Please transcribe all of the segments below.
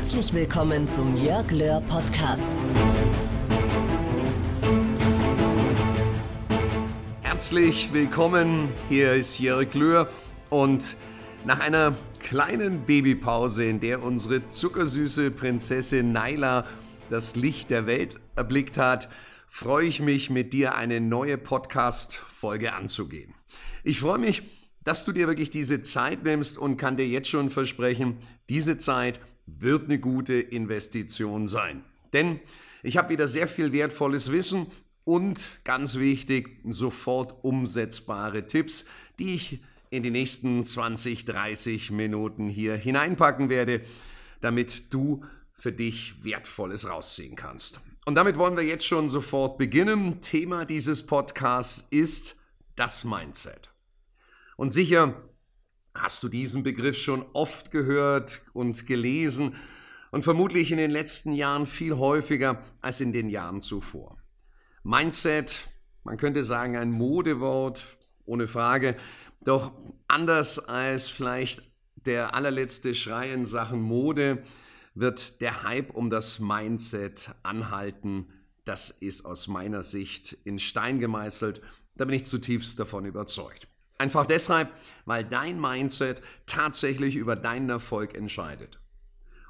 Herzlich willkommen zum Jörg Löhr Podcast. Herzlich willkommen, hier ist Jörg Löhr und nach einer kleinen Babypause, in der unsere zuckersüße Prinzessin Naila das Licht der Welt erblickt hat, freue ich mich, mit dir eine neue Podcast-Folge anzugehen. Ich freue mich, dass du dir wirklich diese Zeit nimmst und kann dir jetzt schon versprechen, diese Zeit wird eine gute Investition sein. Denn ich habe wieder sehr viel wertvolles Wissen und ganz wichtig, sofort umsetzbare Tipps, die ich in die nächsten 20, 30 Minuten hier hineinpacken werde, damit du für dich Wertvolles rausziehen kannst. Und damit wollen wir jetzt schon sofort beginnen. Thema dieses Podcasts ist das Mindset. Und sicher hast du diesen Begriff schon oft gehört und gelesen und vermutlich in den letzten Jahren viel häufiger als in den Jahren zuvor. Mindset, man könnte sagen ein Modewort, ohne Frage, doch anders als vielleicht der allerletzte Schrei in Sachen Mode wird der Hype um das Mindset anhalten. Das ist aus meiner Sicht in Stein gemeißelt. Da bin ich zutiefst davon überzeugt. Einfach deshalb, weil dein Mindset tatsächlich über deinen Erfolg entscheidet.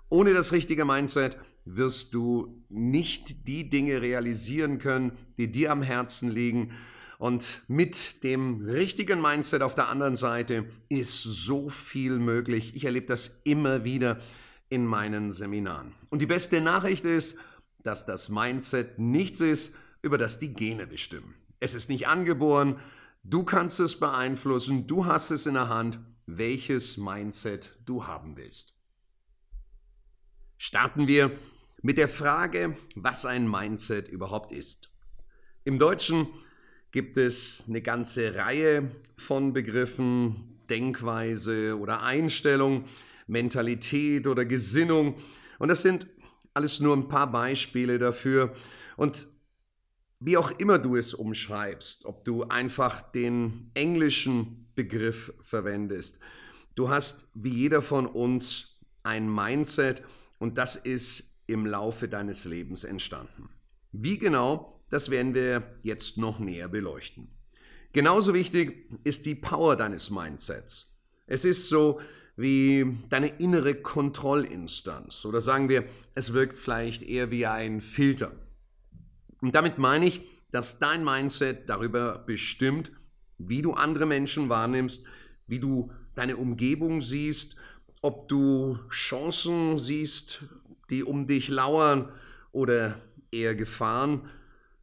Ohne das richtige Mindset wirst du nicht die Dinge realisieren können, die dir am Herzen liegen. Und mit dem richtigen Mindset auf der anderen Seite ist so viel möglich. Ich erlebe das immer wieder in meinen Seminaren. Und die beste Nachricht ist, dass das Mindset nichts ist, über das die Gene bestimmen. Es ist nicht angeboren, du kannst es beeinflussen, du hast es in der Hand, welches Mindset du haben willst. Starten wir mit der Frage, was ein Mindset überhaupt ist. Im Deutschen gibt es eine ganze Reihe von Begriffen, Denkweise oder Einstellung, Mentalität oder Gesinnung. Und das sind alles nur ein paar Beispiele dafür. Und wie auch immer du es umschreibst, ob du einfach den englischen Begriff verwendest, du hast wie jeder von uns ein Mindset und das ist im Laufe deines Lebens entstanden. Wie genau, das werden wir jetzt noch näher beleuchten. Genauso wichtig ist die Power deines Mindsets. Es ist so wie deine innere Kontrollinstanz oder sagen wir, es wirkt vielleicht eher wie ein Filter. Und damit meine ich, dass dein Mindset darüber bestimmt, wie du andere Menschen wahrnimmst, wie du deine Umgebung siehst, ob du Chancen siehst, die um dich lauern oder eher Gefahren.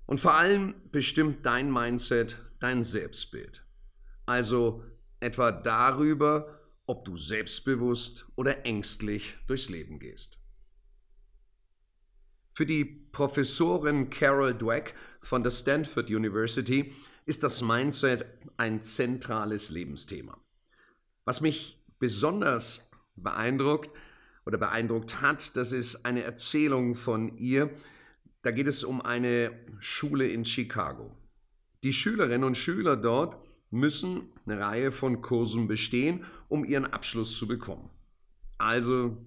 Und vor allem bestimmt dein Mindset dein Selbstbild. Also etwa darüber, ob du selbstbewusst oder ängstlich durchs Leben gehst. Für die Professorin Carol Dweck von der Stanford University ist das Mindset ein zentrales Lebensthema. Was mich besonders beeindruckt oder beeindruckt hat, das ist eine Erzählung von ihr. Da geht es um eine Schule in Chicago. Die Schülerinnen und Schüler dort müssen eine Reihe von Kursen bestehen, um ihren Abschluss zu bekommen. Also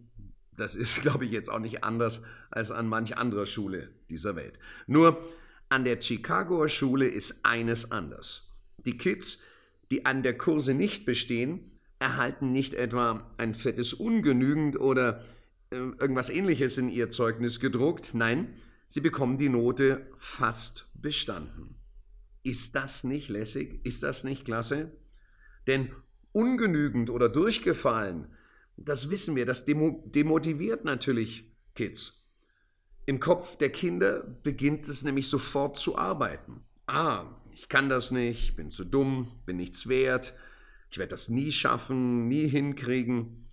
das ist, glaube ich, jetzt auch nicht anders als an manch anderer Schule dieser Welt. Nur an der Chicagoer Schule ist eines anders. Die Kids, die an der Kurse nicht bestehen, erhalten nicht etwa ein fettes Ungenügend oder äh, irgendwas ähnliches in ihr Zeugnis gedruckt. Nein, sie bekommen die Note fast bestanden. Ist das nicht lässig? Ist das nicht klasse? Denn ungenügend oder durchgefallen das wissen wir, das demotiviert natürlich Kids. Im Kopf der Kinder beginnt es nämlich sofort zu arbeiten. Ah, ich kann das nicht, bin zu dumm, bin nichts wert, ich werde das nie schaffen, nie hinkriegen.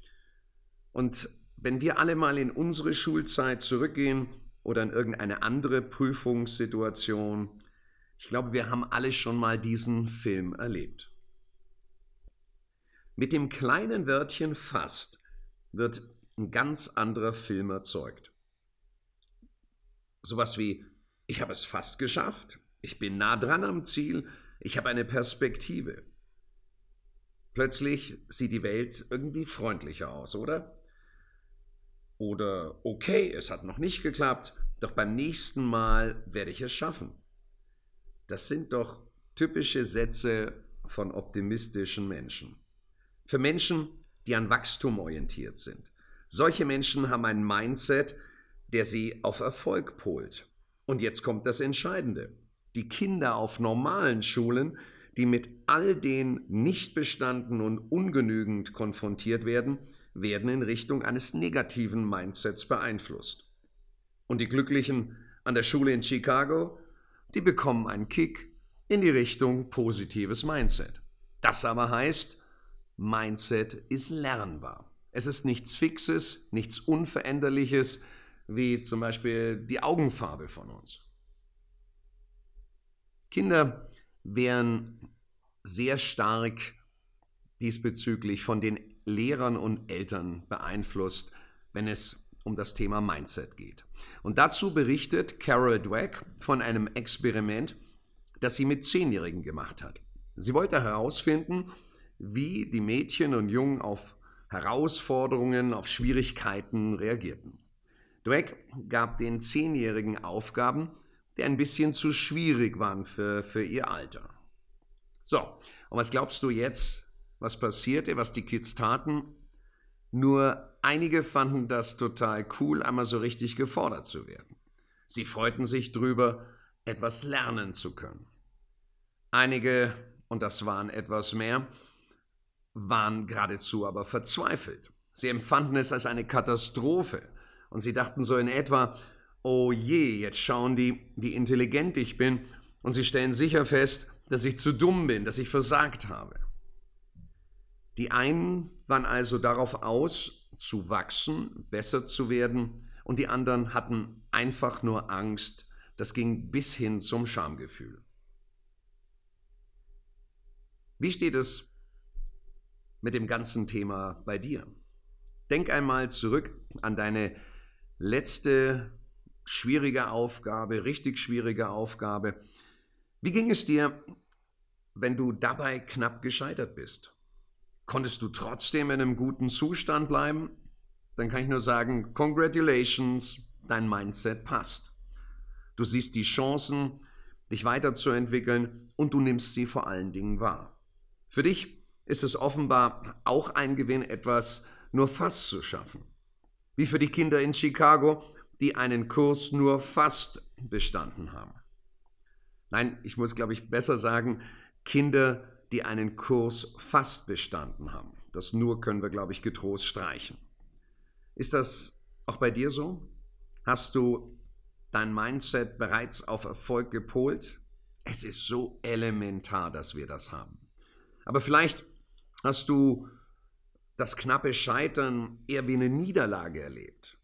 Und wenn wir alle mal in unsere Schulzeit zurückgehen oder in irgendeine andere Prüfungssituation, ich glaube, wir haben alle schon mal diesen Film erlebt. Mit dem kleinen Wörtchen fast wird ein ganz anderer Film erzeugt. Sowas wie, ich habe es fast geschafft, ich bin nah dran am Ziel, ich habe eine Perspektive. Plötzlich sieht die Welt irgendwie freundlicher aus, oder? Oder okay, es hat noch nicht geklappt, doch beim nächsten Mal werde ich es schaffen. Das sind doch typische Sätze von optimistischen Menschen. Für Menschen, die an Wachstum orientiert sind. Solche Menschen haben ein Mindset, der sie auf Erfolg polt. Und jetzt kommt das Entscheidende. Die Kinder auf normalen Schulen, die mit all den nicht bestanden und ungenügend konfrontiert werden, werden in Richtung eines negativen Mindsets beeinflusst. Und die Glücklichen an der Schule in Chicago, die bekommen einen Kick in die Richtung positives Mindset. Das aber heißt, Mindset ist lernbar. Es ist nichts Fixes, nichts Unveränderliches, wie zum Beispiel die Augenfarbe von uns. Kinder werden sehr stark diesbezüglich von den Lehrern und Eltern beeinflusst, wenn es um das Thema Mindset geht. Und dazu berichtet Carol Dweck von einem Experiment, das sie mit Zehnjährigen gemacht hat. Sie wollte herausfinden, wie die Mädchen und Jungen auf Herausforderungen, auf Schwierigkeiten reagierten. Dweck gab den Zehnjährigen Aufgaben, die ein bisschen zu schwierig waren für, für ihr Alter. So, und was glaubst du jetzt, was passierte, was die Kids taten? Nur einige fanden das total cool, einmal so richtig gefordert zu werden. Sie freuten sich drüber, etwas lernen zu können. Einige, und das waren etwas mehr, waren geradezu aber verzweifelt. Sie empfanden es als eine Katastrophe und sie dachten so in etwa, oh je, jetzt schauen die, wie intelligent ich bin und sie stellen sicher fest, dass ich zu dumm bin, dass ich versagt habe. Die einen waren also darauf aus, zu wachsen, besser zu werden, und die anderen hatten einfach nur Angst, das ging bis hin zum Schamgefühl. Wie steht es mit dem ganzen Thema bei dir? Denk einmal zurück an deine letzte schwierige Aufgabe, richtig schwierige Aufgabe. Wie ging es dir, wenn du dabei knapp gescheitert bist? Konntest du trotzdem in einem guten Zustand bleiben? Dann kann ich nur sagen, congratulations, dein Mindset passt. Du siehst die Chancen, dich weiterzuentwickeln und du nimmst sie vor allen Dingen wahr. Für dich ist es offenbar auch ein Gewinn, etwas nur fast zu schaffen. Wie für die Kinder in Chicago, die einen Kurs nur fast bestanden haben. Nein, ich muss, glaube ich, besser sagen, Kinder, die einen Kurs fast bestanden haben. Das nur können wir, glaube ich, getrost streichen. Ist das auch bei dir so? Hast du dein Mindset bereits auf Erfolg gepolt? Es ist so elementar, dass wir das haben. Aber vielleicht hast du das knappe Scheitern eher wie eine Niederlage erlebt.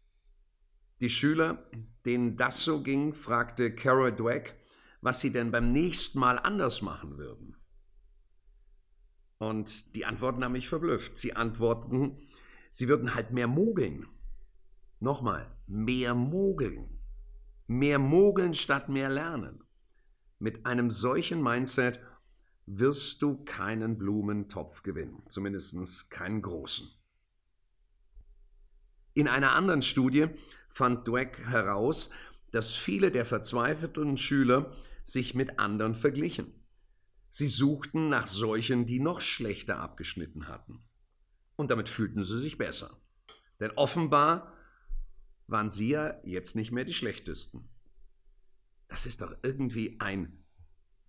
Die Schüler, denen das so ging, fragte Carol Dweck, was sie denn beim nächsten Mal anders machen würden. Und die Antworten haben mich verblüfft. Sie antworten, sie würden halt mehr mogeln. Nochmal, mehr mogeln. Mehr mogeln statt mehr lernen. Mit einem solchen Mindset wirst du keinen Blumentopf gewinnen, zumindest keinen großen. In einer anderen Studie fand Dweck heraus, dass viele der verzweifelten Schüler sich mit anderen verglichen. Sie suchten nach solchen, die noch schlechter abgeschnitten hatten. Und damit fühlten sie sich besser. Denn offenbar waren sie ja jetzt nicht mehr die schlechtesten. Das ist doch irgendwie ein,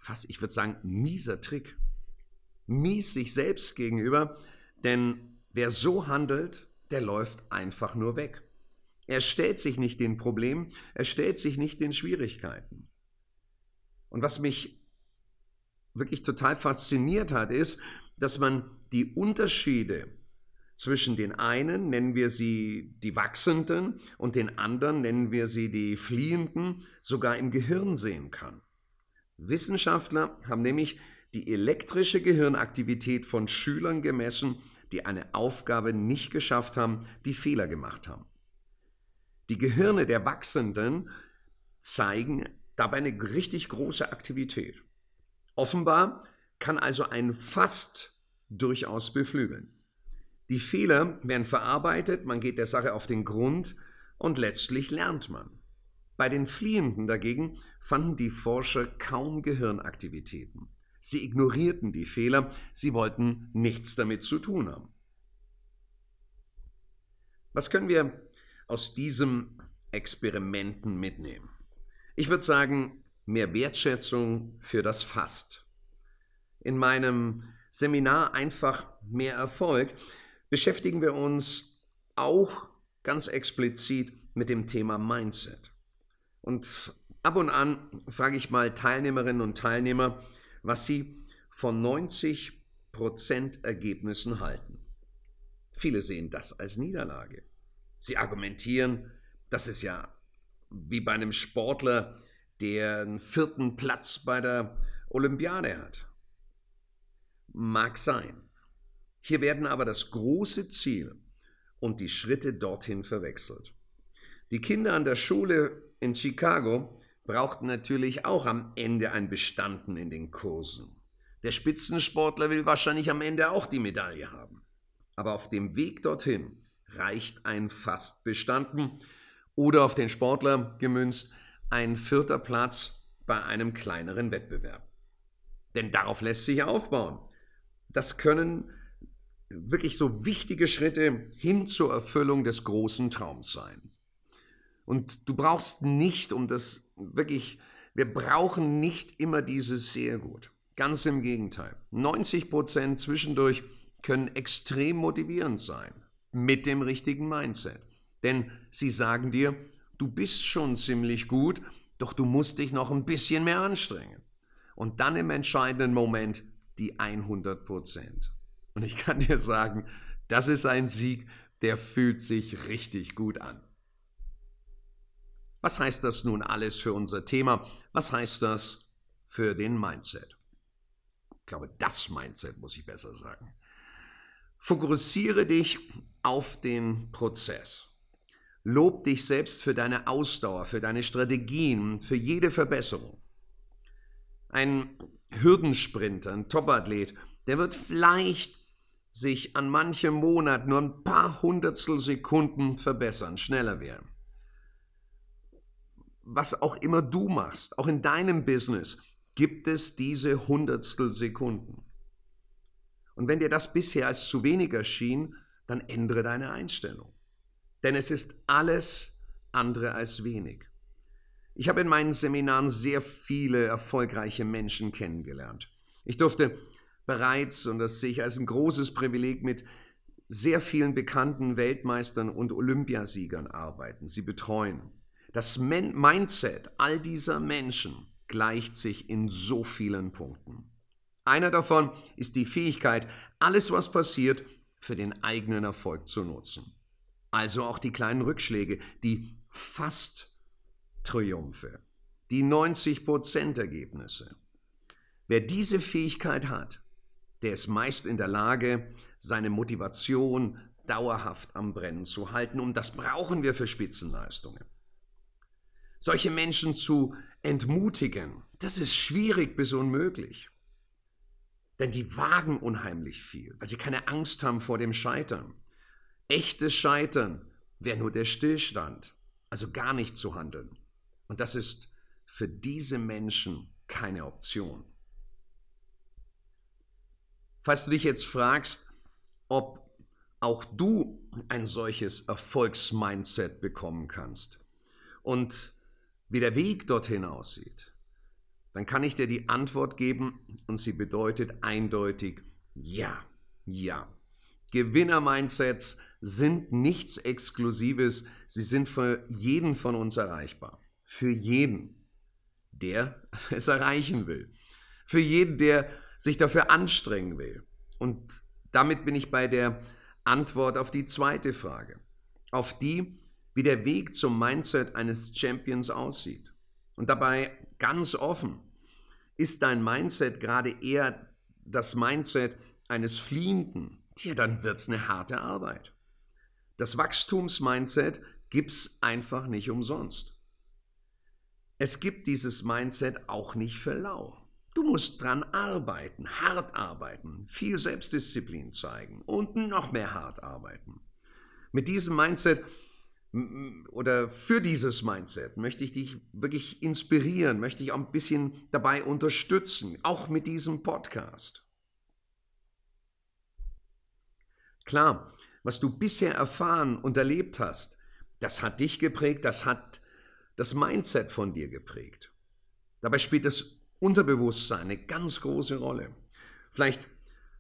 fast ich würde sagen, mieser Trick. Mies sich selbst gegenüber, denn wer so handelt, der läuft einfach nur weg. Er stellt sich nicht den Problemen, er stellt sich nicht den Schwierigkeiten. Und was mich wirklich total fasziniert hat, ist, dass man die Unterschiede zwischen den einen, nennen wir sie die Wachsenden, und den anderen, nennen wir sie die Fliehenden, sogar im Gehirn sehen kann. Wissenschaftler haben nämlich die elektrische Gehirnaktivität von Schülern gemessen, die eine Aufgabe nicht geschafft haben, die Fehler gemacht haben. Die Gehirne der Wachsenden zeigen dabei eine richtig große Aktivität. Offenbar kann also ein Fast durchaus beflügeln. Die Fehler werden verarbeitet, man geht der Sache auf den Grund und letztlich lernt man. Bei den Fliehenden dagegen fanden die Forscher kaum Gehirnaktivitäten. Sie ignorierten die Fehler, sie wollten nichts damit zu tun haben. Was können wir aus diesem Experimenten mitnehmen? Ich würde sagen, mehr Wertschätzung für das Fast. In meinem Seminar Einfach mehr Erfolg beschäftigen wir uns auch ganz explizit mit dem Thema Mindset. Und ab und an frage ich mal Teilnehmerinnen und Teilnehmer, was sie von 90% Ergebnissen halten. Viele sehen das als Niederlage. Sie argumentieren, das ist ja wie bei einem Sportler, der einen vierten Platz bei der Olympiade hat. Mag sein. Hier werden aber das große Ziel und die Schritte dorthin verwechselt. Die Kinder an der Schule in Chicago brauchten natürlich auch am Ende ein Bestanden in den Kursen. Der Spitzensportler will wahrscheinlich am Ende auch die Medaille haben. Aber auf dem Weg dorthin reicht ein fast bestanden oder auf den Sportler gemünzt ein vierter Platz bei einem kleineren Wettbewerb. Denn darauf lässt sich aufbauen. Das können wirklich so wichtige Schritte hin zur Erfüllung des großen Traums sein. Und du brauchst nicht, um das wirklich, wir brauchen nicht immer dieses sehr gut. Ganz im Gegenteil. 90 Prozent zwischendurch können extrem motivierend sein. Mit dem richtigen Mindset. Denn sie sagen dir, du bist schon ziemlich gut, doch du musst dich noch ein bisschen mehr anstrengen. Und dann im entscheidenden Moment die 100 Prozent. Und ich kann dir sagen, das ist ein Sieg, der fühlt sich richtig gut an. Was heißt das nun alles für unser Thema? Was heißt das für den Mindset? Ich glaube, das Mindset muss ich besser sagen. Fokussiere dich auf den Prozess. Lob dich selbst für deine Ausdauer, für deine Strategien, für jede Verbesserung. Ein Hürdensprinter, ein Topathlet, der wird vielleicht sich an manchem Monat nur ein paar Hundertstel Sekunden verbessern, schneller werden. Was auch immer du machst, auch in deinem Business, gibt es diese Hundertstel Sekunden. Und wenn dir das bisher als zu wenig erschien, dann ändere deine Einstellung. Denn es ist alles andere als wenig. Ich habe in meinen Seminaren sehr viele erfolgreiche Menschen kennengelernt. Ich durfte bereits, und das sehe ich als ein großes Privileg, mit sehr vielen bekannten Weltmeistern und Olympiasiegern arbeiten, sie betreuen. Das Mindset all dieser Menschen gleicht sich in so vielen Punkten. Einer davon ist die Fähigkeit, alles, was passiert, für den eigenen Erfolg zu nutzen. Also auch die kleinen Rückschläge, die fast Triumphe, die 90% Ergebnisse. Wer diese Fähigkeit hat, der ist meist in der Lage, seine Motivation dauerhaft am Brennen zu halten. Und das brauchen wir für Spitzenleistungen. Solche Menschen zu entmutigen, das ist schwierig bis unmöglich. Denn die wagen unheimlich viel, weil sie keine Angst haben vor dem Scheitern. Echtes Scheitern wäre nur der Stillstand, also gar nicht zu handeln. Und das ist für diese Menschen keine Option. Falls du dich jetzt fragst, ob auch du ein solches Erfolgsmindset bekommen kannst und wie der Weg dorthin aussieht, dann kann ich dir die Antwort geben und sie bedeutet eindeutig ja, ja. Gewinner-Mindsets sind nichts Exklusives, sie sind für jeden von uns erreichbar. Für jeden, der es erreichen will. Für jeden, der sich dafür anstrengen will. Und damit bin ich bei der Antwort auf die zweite Frage, auf die, wie der Weg zum Mindset eines Champions aussieht. Und dabei ganz offen, ist dein Mindset gerade eher das Mindset eines Fliehenden, ja, dann wird es eine harte Arbeit. Das Wachstumsmindset gibt es einfach nicht umsonst. Es gibt dieses Mindset auch nicht für lau. Du musst dran arbeiten, hart arbeiten, viel Selbstdisziplin zeigen und noch mehr hart arbeiten. Mit diesem Mindset oder für dieses Mindset möchte ich dich wirklich inspirieren, möchte ich auch ein bisschen dabei unterstützen, auch mit diesem Podcast. Klar, was du bisher erfahren und erlebt hast, das hat dich geprägt, das hat das Mindset von dir geprägt. Dabei spielt das Unterbewusstsein eine ganz große Rolle. Vielleicht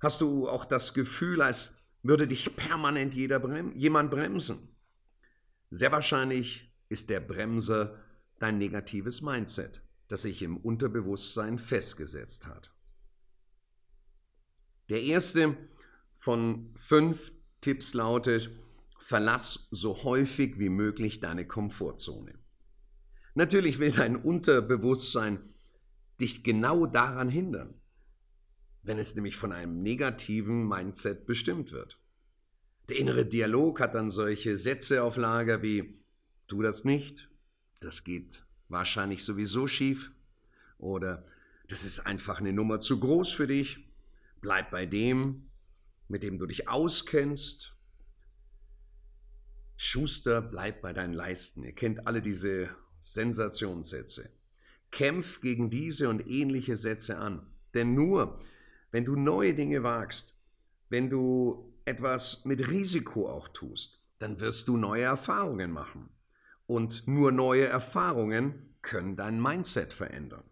hast du auch das Gefühl, als würde dich permanent jeder brem jemand bremsen. Sehr wahrscheinlich ist der Bremser dein negatives Mindset, das sich im Unterbewusstsein festgesetzt hat. Der erste von fünf Tipps lautet, verlass so häufig wie möglich deine Komfortzone. Natürlich will dein Unterbewusstsein dich genau daran hindern, wenn es nämlich von einem negativen Mindset bestimmt wird. Der innere Dialog hat dann solche Sätze auf Lager wie, tu das nicht, das geht wahrscheinlich sowieso schief oder das ist einfach eine Nummer zu groß für dich, bleib bei dem, mit dem du dich auskennst. Schuster, bleib bei deinen Leisten. Ihr kennt alle diese Sensationssätze. Kämpf gegen diese und ähnliche Sätze an. Denn nur, wenn du neue Dinge wagst, wenn du etwas mit Risiko auch tust, dann wirst du neue Erfahrungen machen. Und nur neue Erfahrungen können dein Mindset verändern.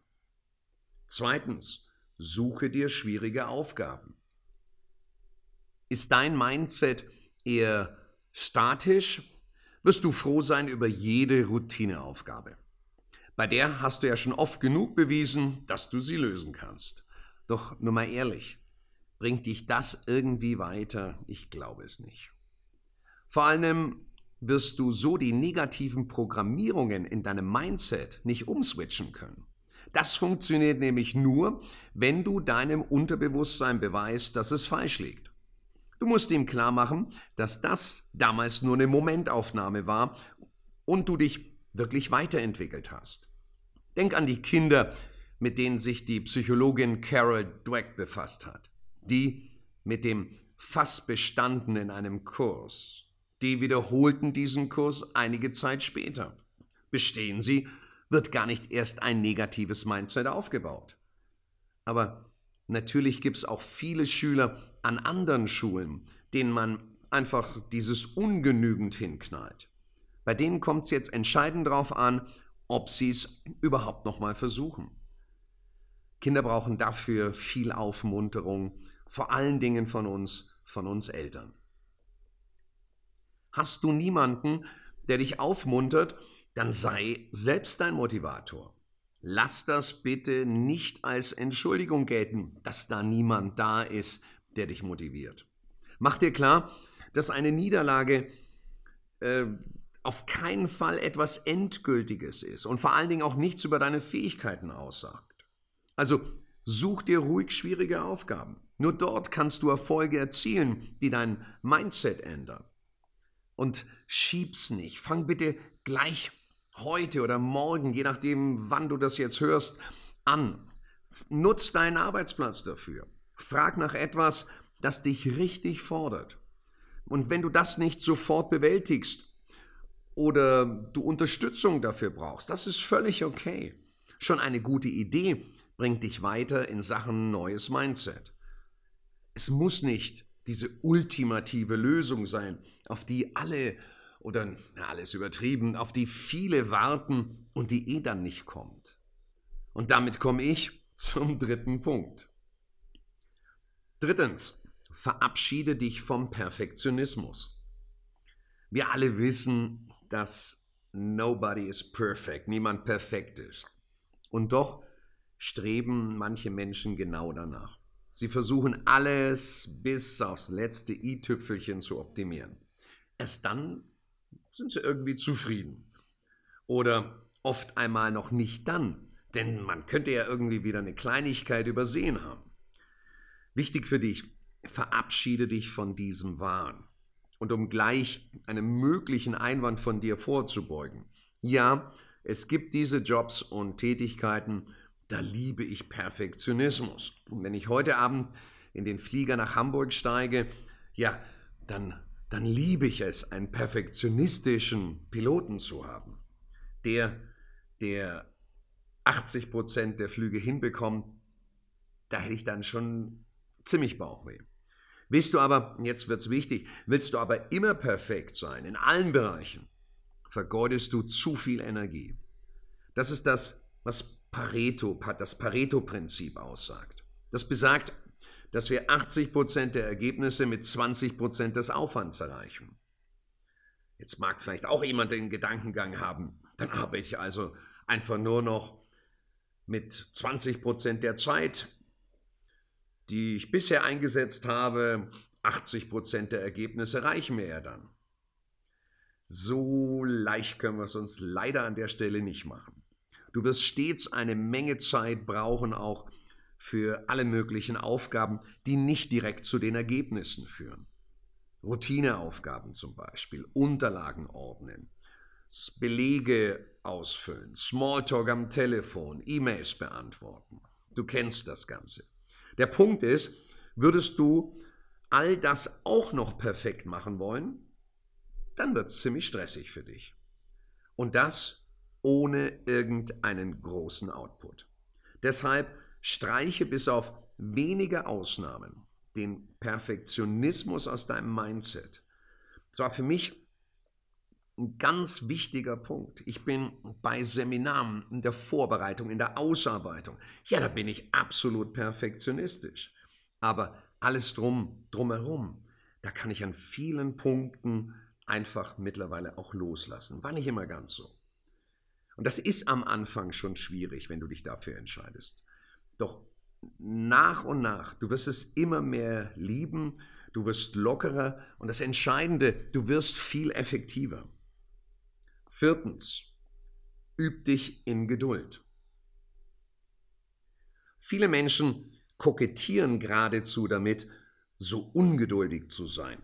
Zweitens, suche dir schwierige Aufgaben. Ist dein Mindset eher statisch, wirst du froh sein über jede Routineaufgabe. Bei der hast du ja schon oft genug bewiesen, dass du sie lösen kannst. Doch nur mal ehrlich, Bringt dich das irgendwie weiter? Ich glaube es nicht. Vor allem wirst du so die negativen Programmierungen in deinem Mindset nicht umswitchen können. Das funktioniert nämlich nur, wenn du deinem Unterbewusstsein beweist, dass es falsch liegt. Du musst ihm klar machen, dass das damals nur eine Momentaufnahme war und du dich wirklich weiterentwickelt hast. Denk an die Kinder, mit denen sich die Psychologin Carol Dweck befasst hat die mit dem Fass bestanden in einem Kurs. Die wiederholten diesen Kurs einige Zeit später. Bestehen sie, wird gar nicht erst ein negatives Mindset aufgebaut. Aber natürlich gibt es auch viele Schüler an anderen Schulen, denen man einfach dieses ungenügend hinknallt. Bei denen kommt es jetzt entscheidend darauf an, ob sie es überhaupt nochmal versuchen. Kinder brauchen dafür viel Aufmunterung, vor allen Dingen von uns, von uns Eltern. Hast du niemanden, der dich aufmuntert, dann sei selbst dein Motivator. Lass das bitte nicht als Entschuldigung gelten, dass da niemand da ist, der dich motiviert. Mach dir klar, dass eine Niederlage äh, auf keinen Fall etwas Endgültiges ist und vor allen Dingen auch nichts über deine Fähigkeiten aussagt. Also such dir ruhig schwierige Aufgaben. Nur dort kannst du Erfolge erzielen, die dein Mindset ändern. Und schieb's nicht. Fang bitte gleich heute oder morgen, je nachdem, wann du das jetzt hörst, an. Nutz deinen Arbeitsplatz dafür. Frag nach etwas, das dich richtig fordert. Und wenn du das nicht sofort bewältigst oder du Unterstützung dafür brauchst, das ist völlig okay. Schon eine gute Idee bringt dich weiter in Sachen neues Mindset. Es muss nicht diese ultimative Lösung sein, auf die alle oder na, alles übertrieben, auf die viele warten und die eh dann nicht kommt. Und damit komme ich zum dritten Punkt. Drittens, verabschiede dich vom Perfektionismus. Wir alle wissen, dass nobody is perfect, niemand perfekt ist. Und doch streben manche Menschen genau danach. Sie versuchen alles bis aufs letzte i-Tüpfelchen zu optimieren. Erst dann sind sie irgendwie zufrieden. Oder oft einmal noch nicht dann, denn man könnte ja irgendwie wieder eine Kleinigkeit übersehen haben. Wichtig für dich, verabschiede dich von diesem Wahn. Und um gleich einem möglichen Einwand von dir vorzubeugen. Ja, es gibt diese Jobs und Tätigkeiten, da liebe ich Perfektionismus. Und wenn ich heute Abend in den Flieger nach Hamburg steige, ja, dann, dann liebe ich es, einen perfektionistischen Piloten zu haben, der, der 80 Prozent der Flüge hinbekommt, da hätte ich dann schon ziemlich Bauchweh. Willst du aber, jetzt wird es wichtig, willst du aber immer perfekt sein, in allen Bereichen, vergeudest du zu viel Energie. Das ist das, was Pareto, das Pareto-Prinzip aussagt. Das besagt, dass wir 80% der Ergebnisse mit 20% des Aufwands erreichen. Jetzt mag vielleicht auch jemand den Gedankengang haben, dann arbeite ich also einfach nur noch mit 20% der Zeit, die ich bisher eingesetzt habe. 80% der Ergebnisse reichen mir ja dann. So leicht können wir es uns leider an der Stelle nicht machen. Du wirst stets eine Menge Zeit brauchen, auch für alle möglichen Aufgaben, die nicht direkt zu den Ergebnissen führen. Routineaufgaben zum Beispiel, Unterlagen ordnen, Belege ausfüllen, Smalltalk am Telefon, E-Mails beantworten. Du kennst das Ganze. Der Punkt ist, würdest du all das auch noch perfekt machen wollen, dann wird es ziemlich stressig für dich. Und das ohne irgendeinen großen Output. Deshalb streiche bis auf wenige Ausnahmen den Perfektionismus aus deinem Mindset. Das war für mich ein ganz wichtiger Punkt. Ich bin bei Seminaren, in der Vorbereitung, in der Ausarbeitung. Ja, da bin ich absolut perfektionistisch. Aber alles drum, drumherum, da kann ich an vielen Punkten einfach mittlerweile auch loslassen. War nicht immer ganz so. Und das ist am Anfang schon schwierig, wenn du dich dafür entscheidest. Doch nach und nach, du wirst es immer mehr lieben, du wirst lockerer und das Entscheidende, du wirst viel effektiver. Viertens, üb dich in Geduld. Viele Menschen kokettieren geradezu damit, so ungeduldig zu sein.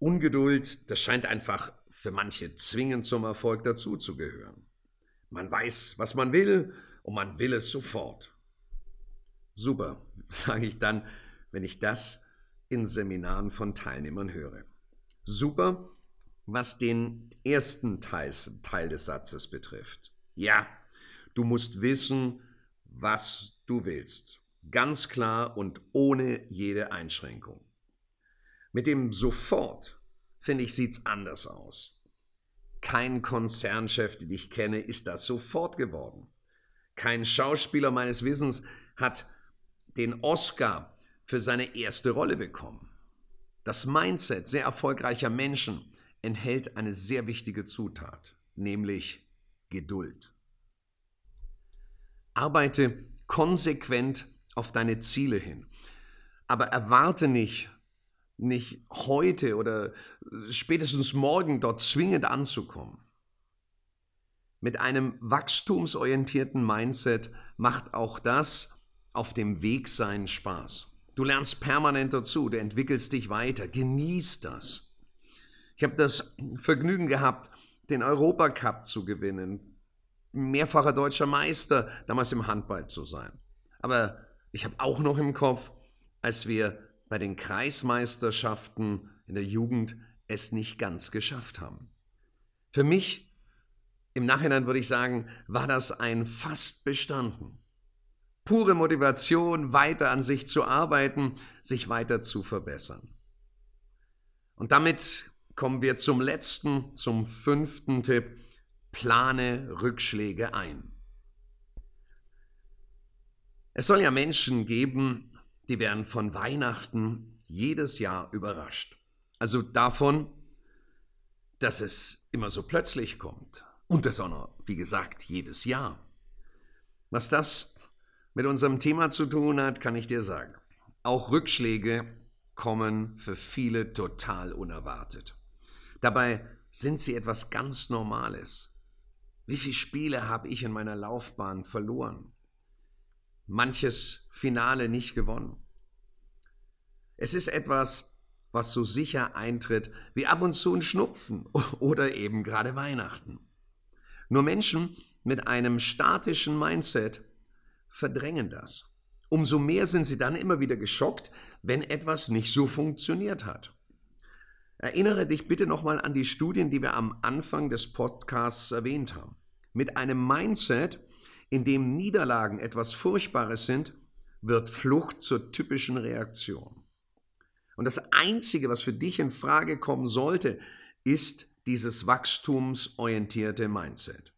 Ungeduld, das scheint einfach für manche zwingend zum Erfolg dazuzugehören. Man weiß, was man will und man will es sofort. Super, sage ich dann, wenn ich das in Seminaren von Teilnehmern höre. Super, was den ersten Teil, Teil des Satzes betrifft. Ja, du musst wissen, was du willst. Ganz klar und ohne jede Einschränkung. Mit dem sofort, finde ich, sieht es anders aus. Kein Konzernchef, den ich kenne, ist das sofort geworden. Kein Schauspieler meines Wissens hat den Oscar für seine erste Rolle bekommen. Das Mindset sehr erfolgreicher Menschen enthält eine sehr wichtige Zutat, nämlich Geduld. Arbeite konsequent auf deine Ziele hin, aber erwarte nicht, nicht heute oder spätestens morgen dort zwingend anzukommen. Mit einem wachstumsorientierten Mindset macht auch das auf dem Weg seinen Spaß. Du lernst permanent dazu, du entwickelst dich weiter, genieß das. Ich habe das Vergnügen gehabt, den Europacup zu gewinnen, mehrfacher deutscher Meister damals im Handball zu sein. Aber ich habe auch noch im Kopf, als wir bei den Kreismeisterschaften in der Jugend es nicht ganz geschafft haben. Für mich, im Nachhinein würde ich sagen, war das ein fast bestanden. Pure Motivation, weiter an sich zu arbeiten, sich weiter zu verbessern. Und damit kommen wir zum letzten, zum fünften Tipp. Plane Rückschläge ein. Es soll ja Menschen geben, die werden von Weihnachten jedes Jahr überrascht. Also davon, dass es immer so plötzlich kommt. Und das auch noch, wie gesagt, jedes Jahr. Was das mit unserem Thema zu tun hat, kann ich dir sagen. Auch Rückschläge kommen für viele total unerwartet. Dabei sind sie etwas ganz Normales. Wie viele Spiele habe ich in meiner Laufbahn verloren? Manches Finale nicht gewonnen. Es ist etwas, was so sicher eintritt wie ab und zu ein Schnupfen oder eben gerade Weihnachten. Nur Menschen mit einem statischen Mindset verdrängen das. Umso mehr sind sie dann immer wieder geschockt, wenn etwas nicht so funktioniert hat. Erinnere dich bitte nochmal an die Studien, die wir am Anfang des Podcasts erwähnt haben. Mit einem Mindset, in dem Niederlagen etwas Furchtbares sind, wird Flucht zur typischen Reaktion. Und das Einzige, was für dich in Frage kommen sollte, ist dieses wachstumsorientierte Mindset.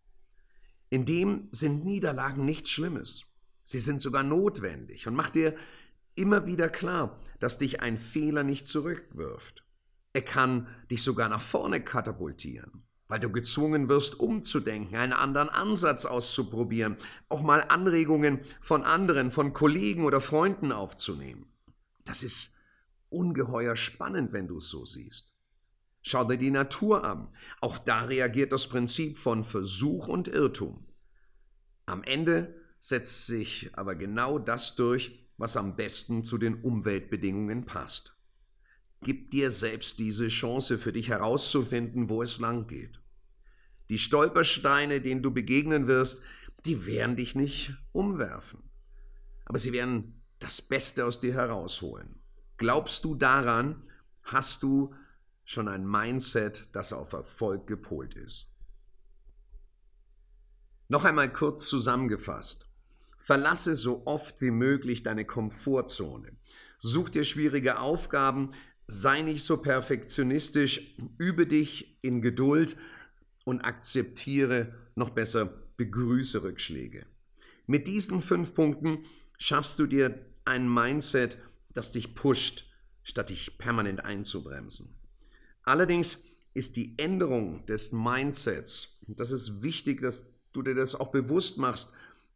In dem sind Niederlagen nichts Schlimmes. Sie sind sogar notwendig. Und mach dir immer wieder klar, dass dich ein Fehler nicht zurückwirft. Er kann dich sogar nach vorne katapultieren, weil du gezwungen wirst, umzudenken, einen anderen Ansatz auszuprobieren, auch mal Anregungen von anderen, von Kollegen oder Freunden aufzunehmen. Das ist ungeheuer spannend, wenn du es so siehst. Schau dir die Natur an. Auch da reagiert das Prinzip von Versuch und Irrtum. Am Ende setzt sich aber genau das durch, was am besten zu den Umweltbedingungen passt. Gib dir selbst diese Chance für dich herauszufinden, wo es lang geht. Die Stolpersteine, denen du begegnen wirst, die werden dich nicht umwerfen. Aber sie werden das Beste aus dir herausholen. Glaubst du daran, hast du schon ein Mindset, das auf Erfolg gepolt ist. Noch einmal kurz zusammengefasst. Verlasse so oft wie möglich deine Komfortzone. Such dir schwierige Aufgaben, sei nicht so perfektionistisch, übe dich in Geduld und akzeptiere, noch besser, begrüße Rückschläge. Mit diesen fünf Punkten schaffst du dir ein Mindset, das dich pusht, statt dich permanent einzubremsen. Allerdings ist die Änderung des Mindsets, das ist wichtig, dass du dir das auch bewusst machst,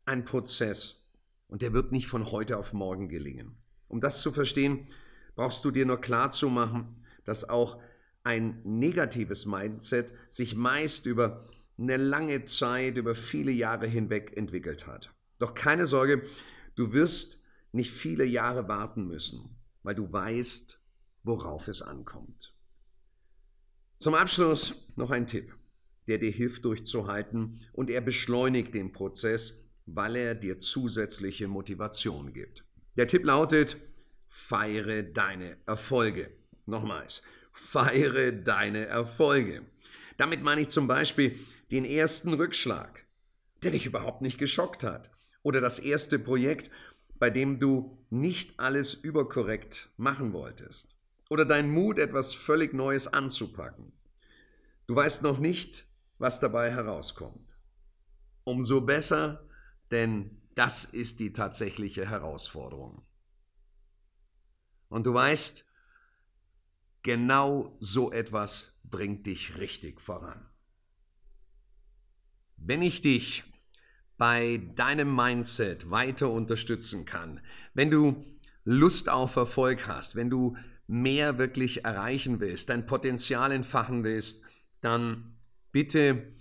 ein Prozess. Und der wird nicht von heute auf morgen gelingen. Um das zu verstehen, brauchst du dir nur klar zu machen, dass auch ein negatives Mindset sich meist über eine lange Zeit, über viele Jahre hinweg entwickelt hat. Doch keine Sorge, du wirst nicht viele Jahre warten müssen, weil du weißt, worauf es ankommt. Zum Abschluss noch ein Tipp, der dir hilft durchzuhalten und er beschleunigt den Prozess, weil er dir zusätzliche Motivation gibt. Der Tipp lautet, feiere deine Erfolge. Nochmals, feiere deine Erfolge. Damit meine ich zum Beispiel den ersten Rückschlag, der dich überhaupt nicht geschockt hat. Oder das erste Projekt, bei dem du nicht alles überkorrekt machen wolltest. Oder dein Mut, etwas völlig Neues anzupacken. Du weißt noch nicht, was dabei herauskommt. Umso besser, denn das ist die tatsächliche Herausforderung. Und du weißt, genau so etwas bringt dich richtig voran. Wenn ich dich bei deinem Mindset weiter unterstützen kann, wenn du Lust auf Erfolg hast, wenn du mehr wirklich erreichen willst, dein Potenzial entfachen willst, dann bitte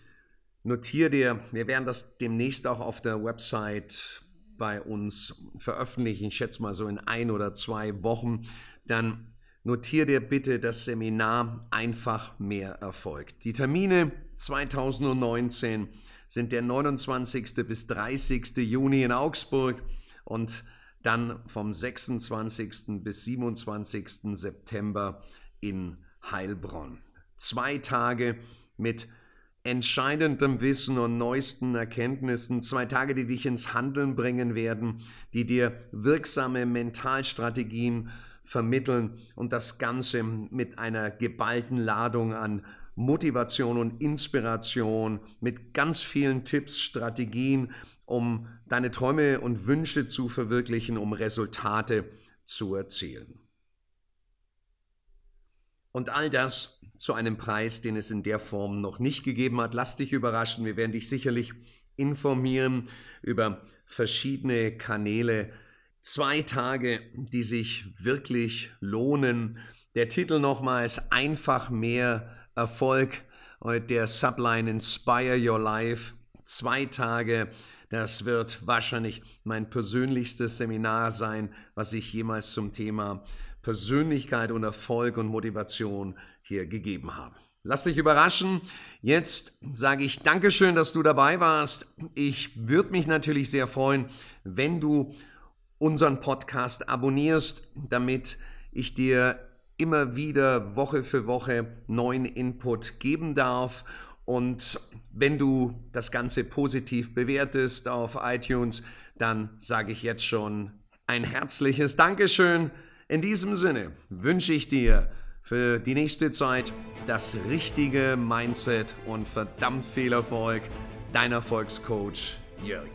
notiere dir, wir werden das demnächst auch auf der Website bei uns veröffentlichen, ich schätze mal so in ein oder zwei Wochen, dann notiere dir bitte das Seminar Einfach mehr Erfolg. Die Termine 2019 sind der 29. bis 30. Juni in Augsburg und dann vom 26. bis 27. September in Heilbronn. Zwei Tage mit entscheidendem Wissen und neuesten Erkenntnissen, zwei Tage, die dich ins Handeln bringen werden, die dir wirksame Mentalstrategien vermitteln und das Ganze mit einer geballten Ladung an Motivation und Inspiration, mit ganz vielen Tipps, Strategien, um deine Träume und Wünsche zu verwirklichen, um Resultate zu erzielen. Und all das zu einem Preis, den es in der Form noch nicht gegeben hat. Lass dich überraschen. Wir werden dich sicherlich informieren über verschiedene Kanäle. Zwei Tage, die sich wirklich lohnen. Der Titel nochmals einfach mehr Erfolg. Der Subline Inspire Your Life. Zwei Tage. Das wird wahrscheinlich mein persönlichstes Seminar sein, was ich jemals zum Thema Persönlichkeit und Erfolg und Motivation hier gegeben haben. Lass dich überraschen. Jetzt sage ich Dankeschön, dass du dabei warst. Ich würde mich natürlich sehr freuen, wenn du unseren Podcast abonnierst, damit ich dir immer wieder Woche für Woche neuen Input geben darf. Und wenn du das Ganze positiv bewertest auf iTunes, dann sage ich jetzt schon ein herzliches Dankeschön. In diesem Sinne wünsche ich dir für die nächste Zeit das richtige Mindset und verdammt viel Erfolg. Dein Erfolgscoach Jörg.